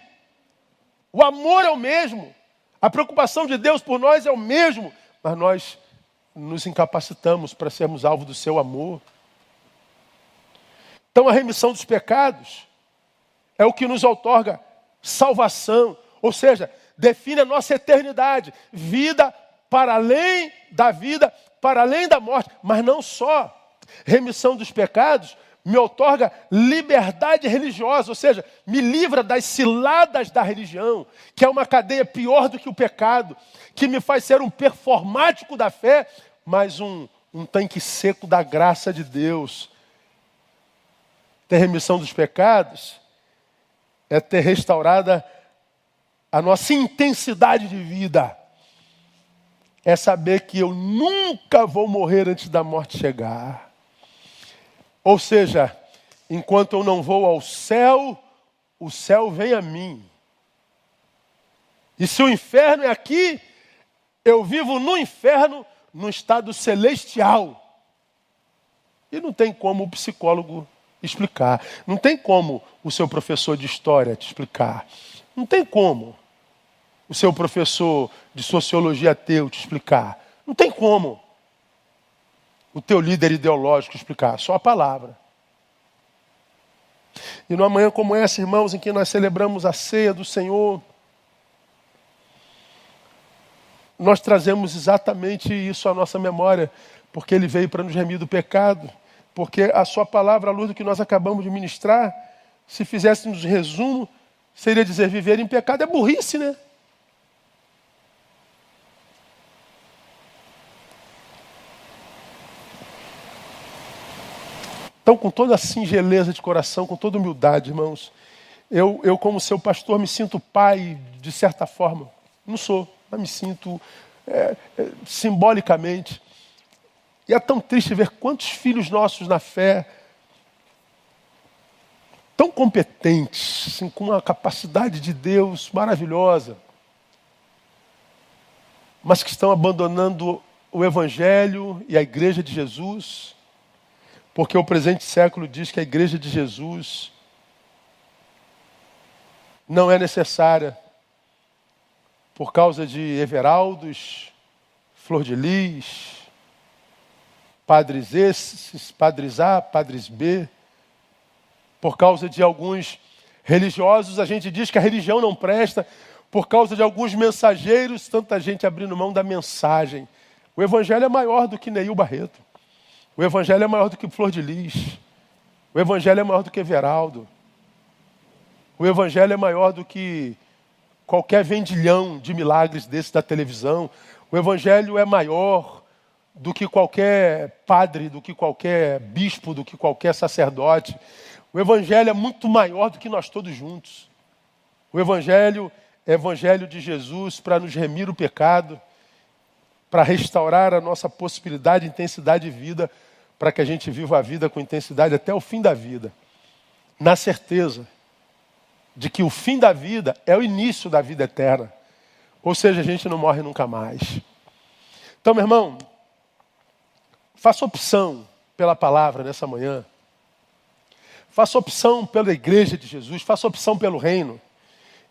O amor é o mesmo. A preocupação de Deus por nós é o mesmo. Mas nós nos incapacitamos para sermos alvo do seu amor. Então a remissão dos pecados é o que nos outorga salvação, ou seja, define a nossa eternidade, vida para além da vida, para além da morte, mas não só. Remissão dos pecados me otorga liberdade religiosa, ou seja, me livra das ciladas da religião, que é uma cadeia pior do que o pecado, que me faz ser um performático da fé, mas um, um tanque seco da graça de Deus. Ter remissão dos pecados é ter restaurada a nossa intensidade de vida. É saber que eu nunca vou morrer antes da morte chegar. Ou seja, enquanto eu não vou ao céu, o céu vem a mim. E se o inferno é aqui, eu vivo no inferno, no estado celestial. E não tem como o psicólogo explicar. Não tem como o seu professor de história te explicar. Não tem como o seu professor de sociologia teu te explicar. Não tem como o teu líder ideológico explicar, só a palavra. E numa manhã como essa, irmãos, em que nós celebramos a ceia do Senhor, nós trazemos exatamente isso à nossa memória, porque Ele veio para nos remir do pecado, porque a Sua palavra, a luz do que nós acabamos de ministrar, se fizéssemos resumo, seria dizer: viver em pecado é burrice, né? Então, com toda a singeleza de coração, com toda humildade, irmãos, eu, eu como seu pastor, me sinto pai, de certa forma. Não sou, mas me sinto é, é, simbolicamente. E é tão triste ver quantos filhos nossos na fé, tão competentes, assim, com uma capacidade de Deus maravilhosa, mas que estão abandonando o Evangelho e a Igreja de Jesus porque o presente século diz que a igreja de Jesus não é necessária por causa de Everaldos, Flor de Lis, padres esses, padres A, padres B, por causa de alguns religiosos, a gente diz que a religião não presta, por causa de alguns mensageiros, tanta gente abrindo mão da mensagem. O evangelho é maior do que Neil Barreto. O Evangelho é maior do que Flor de Lis. O Evangelho é maior do que Everaldo. O Evangelho é maior do que qualquer vendilhão de milagres desse da televisão. O Evangelho é maior do que qualquer padre, do que qualquer bispo, do que qualquer sacerdote. O Evangelho é muito maior do que nós todos juntos. O Evangelho é Evangelho de Jesus para nos remir o pecado para restaurar a nossa possibilidade, intensidade de vida, para que a gente viva a vida com intensidade até o fim da vida. Na certeza de que o fim da vida é o início da vida eterna. Ou seja, a gente não morre nunca mais. Então, meu irmão, faça opção pela palavra nessa manhã. Faça opção pela igreja de Jesus, faça opção pelo reino.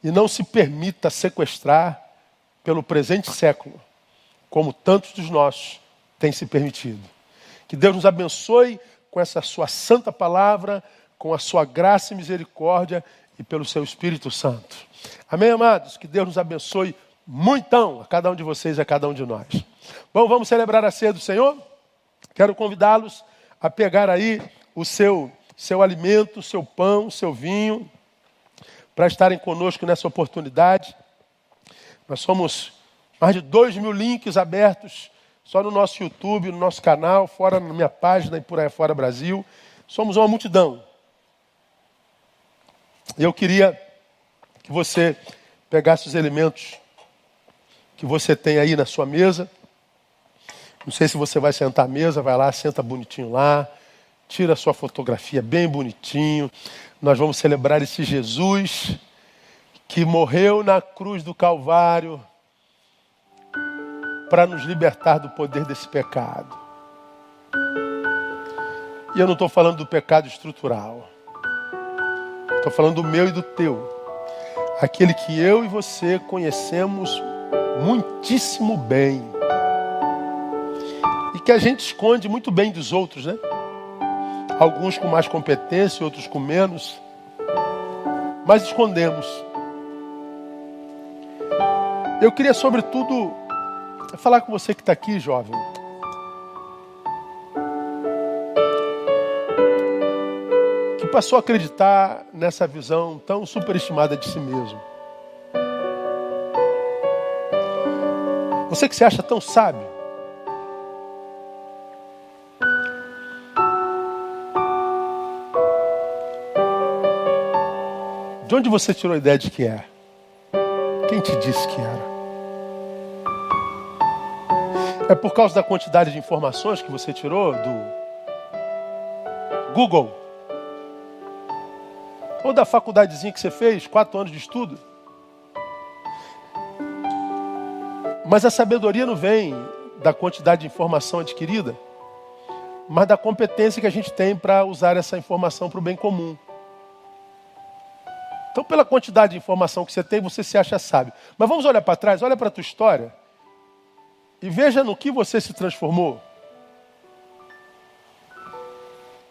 E não se permita sequestrar pelo presente século como tantos dos nossos têm se permitido. Que Deus nos abençoe com essa sua santa palavra, com a sua graça e misericórdia, e pelo seu Espírito Santo. Amém, amados? Que Deus nos abençoe muitão a cada um de vocês e a cada um de nós. Bom, vamos celebrar a ceia do Senhor? Quero convidá-los a pegar aí o seu, seu alimento, o seu pão, o seu vinho, para estarem conosco nessa oportunidade. Nós somos mais de dois mil links abertos só no nosso YouTube, no nosso canal, fora na minha página e por aí fora Brasil. Somos uma multidão. Eu queria que você pegasse os elementos que você tem aí na sua mesa. Não sei se você vai sentar à mesa, vai lá, senta bonitinho lá, tira a sua fotografia bem bonitinho. Nós vamos celebrar esse Jesus que morreu na cruz do Calvário para nos libertar do poder desse pecado. E eu não estou falando do pecado estrutural. Estou falando do meu e do teu. Aquele que eu e você conhecemos muitíssimo bem. E que a gente esconde muito bem dos outros, né? Alguns com mais competência, outros com menos. Mas escondemos. Eu queria, sobretudo, falar com você que está aqui, jovem. Que passou a acreditar nessa visão tão superestimada de si mesmo. Você que se acha tão sábio. De onde você tirou a ideia de que é? Quem te disse que era? É por causa da quantidade de informações que você tirou do Google? Ou da faculdadezinha que você fez, quatro anos de estudo? Mas a sabedoria não vem da quantidade de informação adquirida, mas da competência que a gente tem para usar essa informação para o bem comum. Então, pela quantidade de informação que você tem, você se acha sábio. Mas vamos olhar para trás, olha para a tua história e veja no que você se transformou.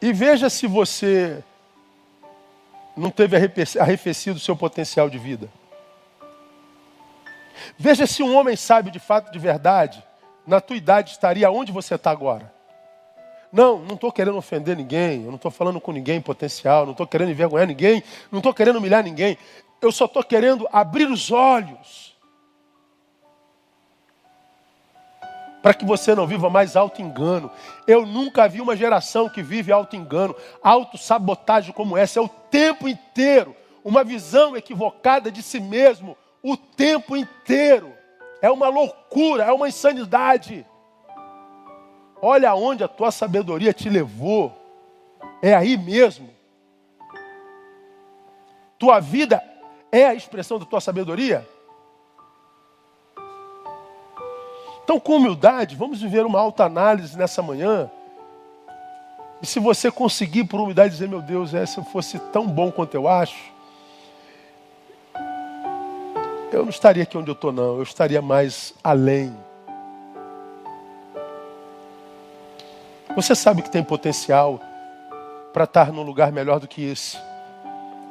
E veja se você não teve arrefecido o seu potencial de vida. Veja se um homem sábio de fato, de verdade, na tua idade estaria onde você está agora. Não, não estou querendo ofender ninguém, eu não estou falando com ninguém potencial, não estou querendo envergonhar ninguém, não estou querendo humilhar ninguém. Eu só estou querendo abrir os olhos para que você não viva mais auto-engano. Eu nunca vi uma geração que vive auto-engano, auto-sabotagem como essa, é o tempo inteiro, uma visão equivocada de si mesmo, o tempo inteiro. É uma loucura, é uma insanidade. Olha aonde a tua sabedoria te levou. É aí mesmo. Tua vida é a expressão da tua sabedoria? Então, com humildade, vamos viver uma alta análise nessa manhã. E se você conseguir, por humildade, dizer: Meu Deus, é, se eu fosse tão bom quanto eu acho, eu não estaria aqui onde eu estou, não. Eu estaria mais além. Você sabe que tem potencial para estar num lugar melhor do que esse.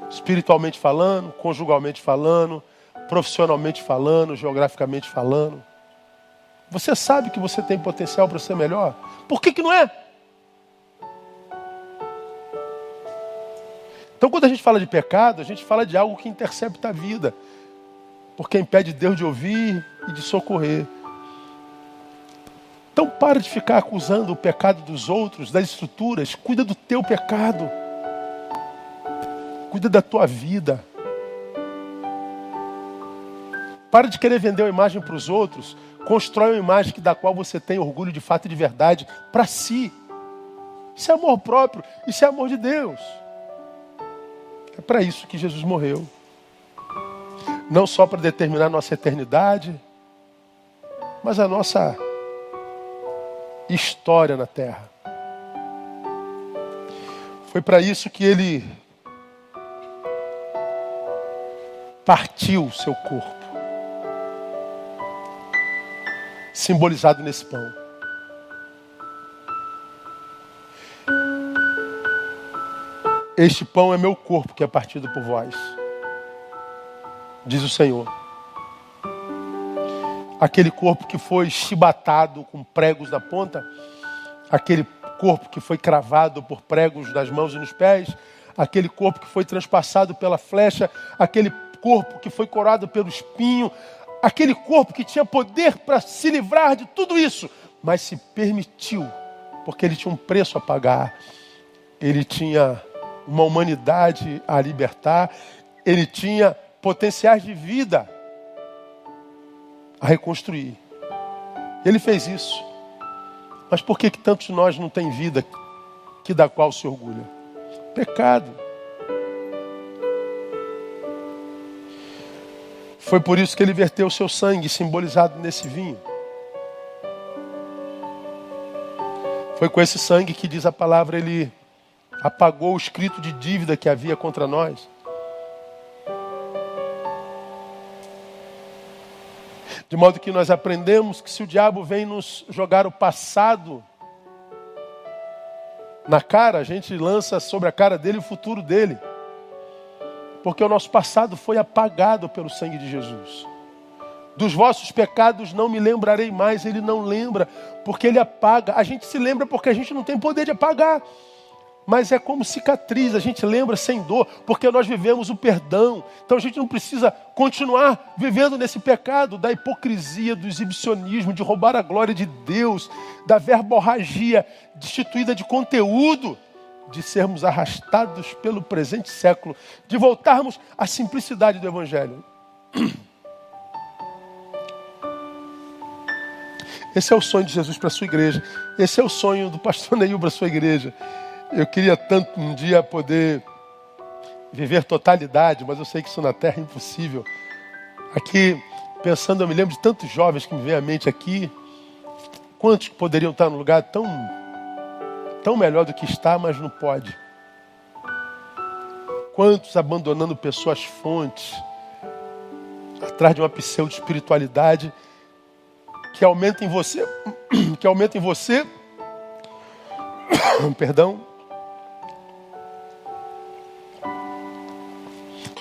Espiritualmente falando, conjugalmente falando, profissionalmente falando, geograficamente falando. Você sabe que você tem potencial para ser melhor? Por que, que não é? Então, quando a gente fala de pecado, a gente fala de algo que intercepta a vida, porque impede Deus de ouvir e de socorrer. Então, para de ficar acusando o pecado dos outros, das estruturas, cuida do teu pecado, cuida da tua vida. Para de querer vender uma imagem para os outros Constrói uma imagem da qual você tem orgulho de fato e de verdade para si. Isso é amor próprio, isso é amor de Deus. É para isso que Jesus morreu. Não só para determinar nossa eternidade, mas a nossa história na terra. Foi para isso que ele partiu o seu corpo. Simbolizado nesse pão. Este pão é meu corpo que é partido por vós. diz o Senhor. Aquele corpo que foi chibatado com pregos na ponta, aquele corpo que foi cravado por pregos nas mãos e nos pés, aquele corpo que foi transpassado pela flecha, aquele corpo que foi corado pelo espinho, aquele corpo que tinha poder para se livrar de tudo isso, mas se permitiu, porque ele tinha um preço a pagar, ele tinha uma humanidade a libertar, ele tinha potenciais de vida a reconstruir. Ele fez isso. Mas por que, que tantos de nós não têm vida que da qual se orgulha? Pecado. Foi por isso que ele verteu o seu sangue, simbolizado nesse vinho. Foi com esse sangue que diz a palavra, ele apagou o escrito de dívida que havia contra nós. De modo que nós aprendemos que se o diabo vem nos jogar o passado na cara, a gente lança sobre a cara dele o futuro dele. Porque o nosso passado foi apagado pelo sangue de Jesus. Dos vossos pecados não me lembrarei mais, ele não lembra, porque ele apaga. A gente se lembra porque a gente não tem poder de apagar mas é como cicatriz, a gente lembra sem dor, porque nós vivemos o perdão. Então a gente não precisa continuar vivendo nesse pecado da hipocrisia, do exibicionismo, de roubar a glória de Deus, da verborragia destituída de conteúdo, de sermos arrastados pelo presente século, de voltarmos à simplicidade do Evangelho. Esse é o sonho de Jesus para a sua igreja. Esse é o sonho do pastor Neil para a sua igreja. Eu queria tanto um dia poder viver totalidade, mas eu sei que isso na terra é impossível. Aqui, pensando, eu me lembro de tantos jovens que me vêm à mente aqui. Quantos poderiam estar num lugar tão, tão melhor do que está, mas não pode? Quantos abandonando pessoas fontes, atrás de uma pseudo-espiritualidade que aumenta em você, *clears throat* que aumenta em você, *coughs* perdão,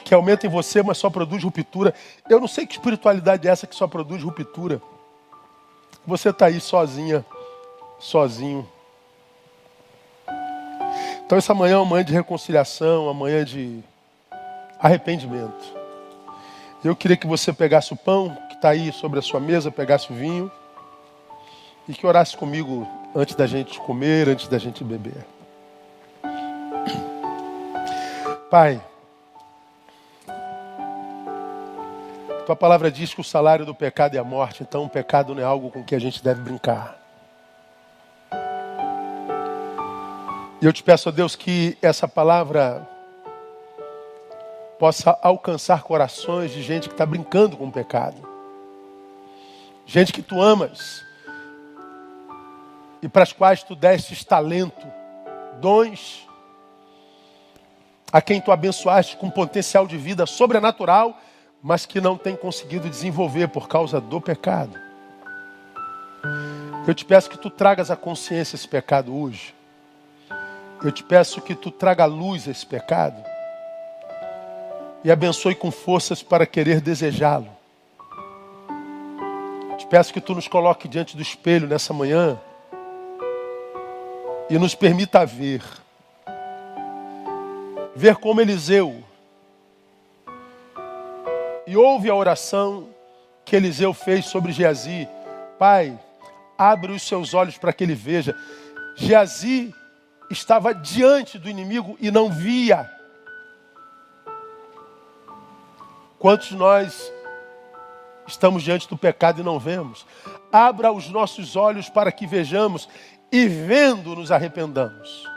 que aumenta em você, mas só produz ruptura. Eu não sei que espiritualidade é essa que só produz ruptura. Você está aí sozinha, sozinho. Então essa manhã é uma manhã de reconciliação, uma manhã de arrependimento. Eu queria que você pegasse o pão que está aí sobre a sua mesa, pegasse o vinho e que orasse comigo antes da gente comer, antes da gente beber. Pai, Tua palavra diz que o salário do pecado é a morte, então o pecado não é algo com que a gente deve brincar. E eu te peço, a Deus, que essa palavra possa alcançar corações de gente que está brincando com o pecado. Gente que tu amas e para as quais tu destes talento, dons, a quem tu abençoaste com potencial de vida sobrenatural mas que não tem conseguido desenvolver por causa do pecado. Eu te peço que tu tragas à consciência esse pecado hoje. Eu te peço que tu traga luz esse pecado e abençoe com forças para querer desejá-lo. Te peço que tu nos coloque diante do espelho nessa manhã e nos permita ver. Ver como Eliseu e ouve a oração que Eliseu fez sobre Geazi. Pai, abre os seus olhos para que ele veja. Geazi estava diante do inimigo e não via. Quantos nós estamos diante do pecado e não vemos? Abra os nossos olhos para que vejamos e vendo nos arrependamos.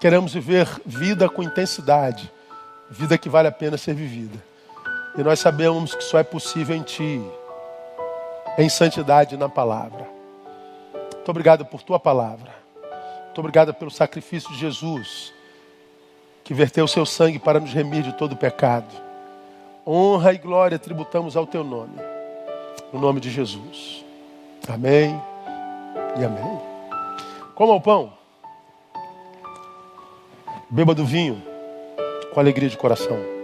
Queremos viver vida com intensidade vida que vale a pena ser vivida. E nós sabemos que só é possível em Ti, em santidade na palavra. Muito obrigado por Tua palavra. Muito obrigado pelo sacrifício de Jesus, que verteu o Seu sangue para nos remir de todo pecado. Honra e glória tributamos ao Teu nome. No nome de Jesus. Amém e amém. Coma o pão. Beba do vinho com alegria de coração.